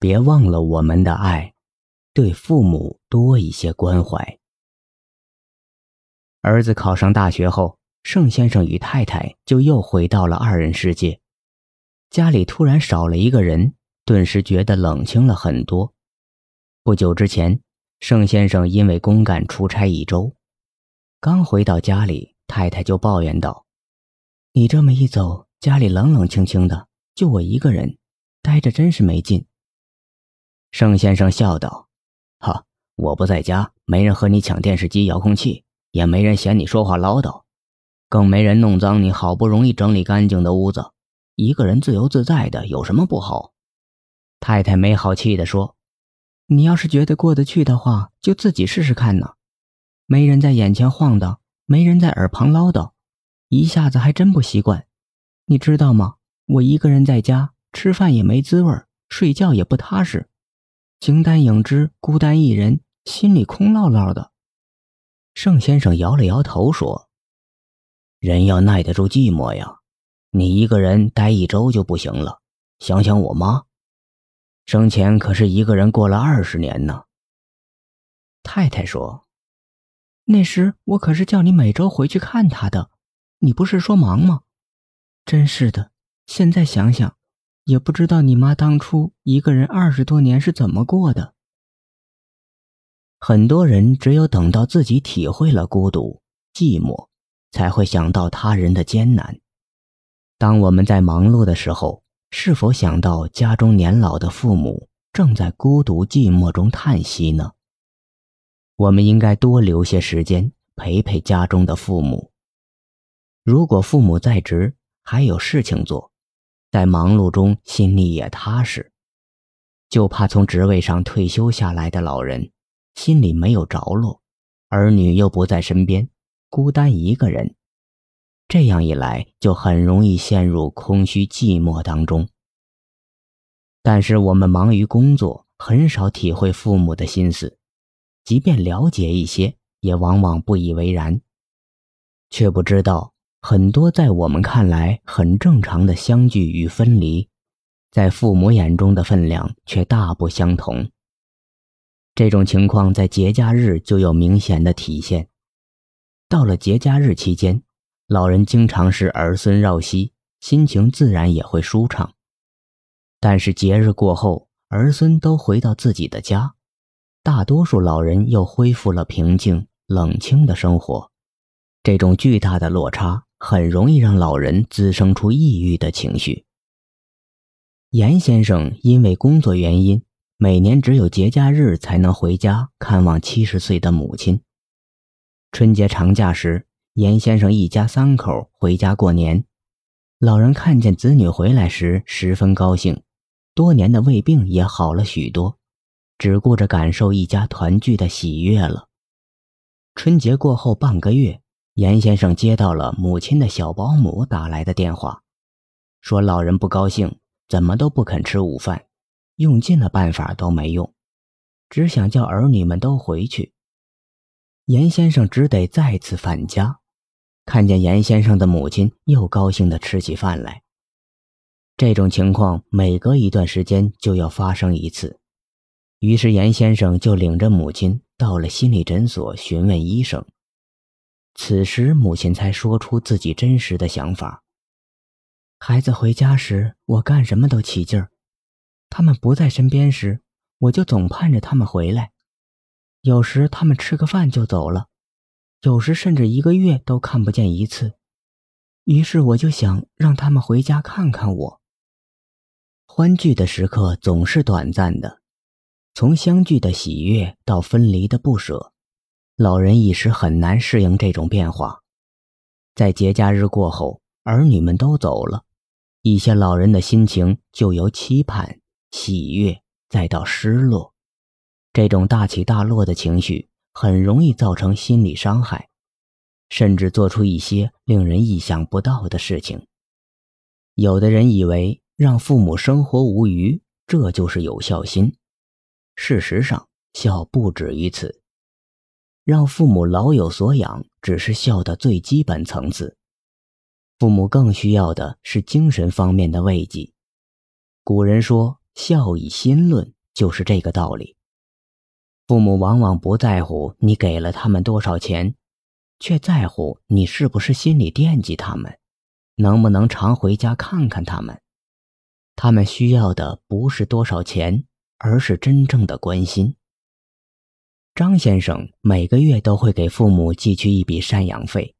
别忘了我们的爱，对父母多一些关怀。儿子考上大学后，盛先生与太太就又回到了二人世界。家里突然少了一个人，顿时觉得冷清了很多。不久之前，盛先生因为公干出差一周，刚回到家里，太太就抱怨道：“你这么一走，家里冷冷清清的，就我一个人，待着真是没劲。”盛先生笑道：“哈，我不在家，没人和你抢电视机、遥控器，也没人嫌你说话唠叨，更没人弄脏你好不容易整理干净的屋子。一个人自由自在的，有什么不好？”太太没好气地说。你要是觉得过得去的话，就自己试试看呢。没人在眼前晃荡，没人在耳旁唠叨，一下子还真不习惯。你知道吗？我一个人在家，吃饭也没滋味睡觉也不踏实，形单影只，孤单一人，心里空落落的。盛先生摇了摇头说：“人要耐得住寂寞呀，你一个人待一周就不行了。想想我妈。”生前可是一个人过了二十年呢。太太说：“那时我可是叫你每周回去看她的，你不是说忙吗？真是的，现在想想，也不知道你妈当初一个人二十多年是怎么过的。很多人只有等到自己体会了孤独、寂寞，才会想到他人的艰难。当我们在忙碌的时候。”是否想到家中年老的父母正在孤独寂寞中叹息呢？我们应该多留些时间陪陪家中的父母。如果父母在职还有事情做，在忙碌中心里也踏实，就怕从职位上退休下来的老人心里没有着落，儿女又不在身边，孤单一个人。这样一来，就很容易陷入空虚寂寞当中。但是我们忙于工作，很少体会父母的心思，即便了解一些，也往往不以为然，却不知道很多在我们看来很正常的相聚与分离，在父母眼中的分量却大不相同。这种情况在节假日就有明显的体现。到了节假日期间。老人经常是儿孙绕膝，心情自然也会舒畅。但是节日过后，儿孙都回到自己的家，大多数老人又恢复了平静冷清的生活。这种巨大的落差，很容易让老人滋生出抑郁的情绪。严先生因为工作原因，每年只有节假日才能回家看望七十岁的母亲。春节长假时。严先生一家三口回家过年，老人看见子女回来时十分高兴，多年的胃病也好了许多，只顾着感受一家团聚的喜悦了。春节过后半个月，严先生接到了母亲的小保姆打来的电话，说老人不高兴，怎么都不肯吃午饭，用尽了办法都没用，只想叫儿女们都回去。严先生只得再次返家。看见严先生的母亲又高兴地吃起饭来。这种情况每隔一段时间就要发生一次，于是严先生就领着母亲到了心理诊所询问医生。此时母亲才说出自己真实的想法：孩子回家时，我干什么都起劲儿；他们不在身边时，我就总盼着他们回来。有时他们吃个饭就走了。有时甚至一个月都看不见一次，于是我就想让他们回家看看我。欢聚的时刻总是短暂的，从相聚的喜悦到分离的不舍，老人一时很难适应这种变化。在节假日过后，儿女们都走了，一些老人的心情就由期盼、喜悦再到失落，这种大起大落的情绪。很容易造成心理伤害，甚至做出一些令人意想不到的事情。有的人以为让父母生活无余，这就是有孝心。事实上，孝不止于此。让父母老有所养，只是孝的最基本层次。父母更需要的是精神方面的慰藉。古人说：“孝以心论就是这个道理。父母往往不在乎你给了他们多少钱，却在乎你是不是心里惦记他们，能不能常回家看看他们。他们需要的不是多少钱，而是真正的关心。张先生每个月都会给父母寄去一笔赡养费，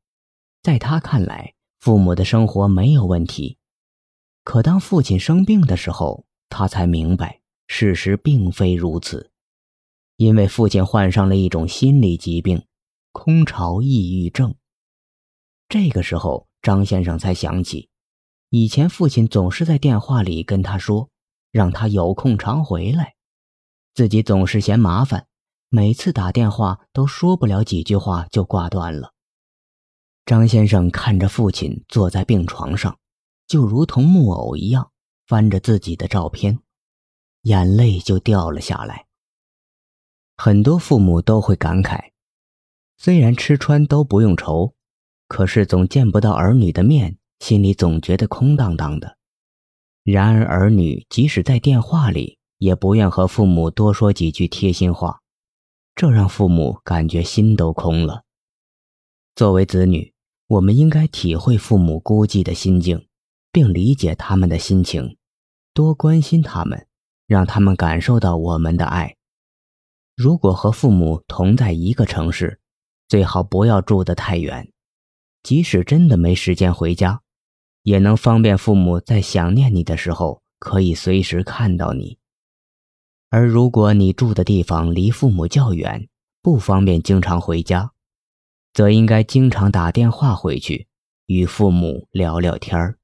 在他看来，父母的生活没有问题。可当父亲生病的时候，他才明白事实并非如此。因为父亲患上了一种心理疾病——空巢抑郁症。这个时候，张先生才想起，以前父亲总是在电话里跟他说，让他有空常回来，自己总是嫌麻烦，每次打电话都说不了几句话就挂断了。张先生看着父亲坐在病床上，就如同木偶一样，翻着自己的照片，眼泪就掉了下来。很多父母都会感慨，虽然吃穿都不用愁，可是总见不到儿女的面，心里总觉得空荡荡的。然而，儿女即使在电话里，也不愿和父母多说几句贴心话，这让父母感觉心都空了。作为子女，我们应该体会父母孤寂的心境，并理解他们的心情，多关心他们，让他们感受到我们的爱。如果和父母同在一个城市，最好不要住得太远。即使真的没时间回家，也能方便父母在想念你的时候可以随时看到你。而如果你住的地方离父母较远，不方便经常回家，则应该经常打电话回去，与父母聊聊天儿。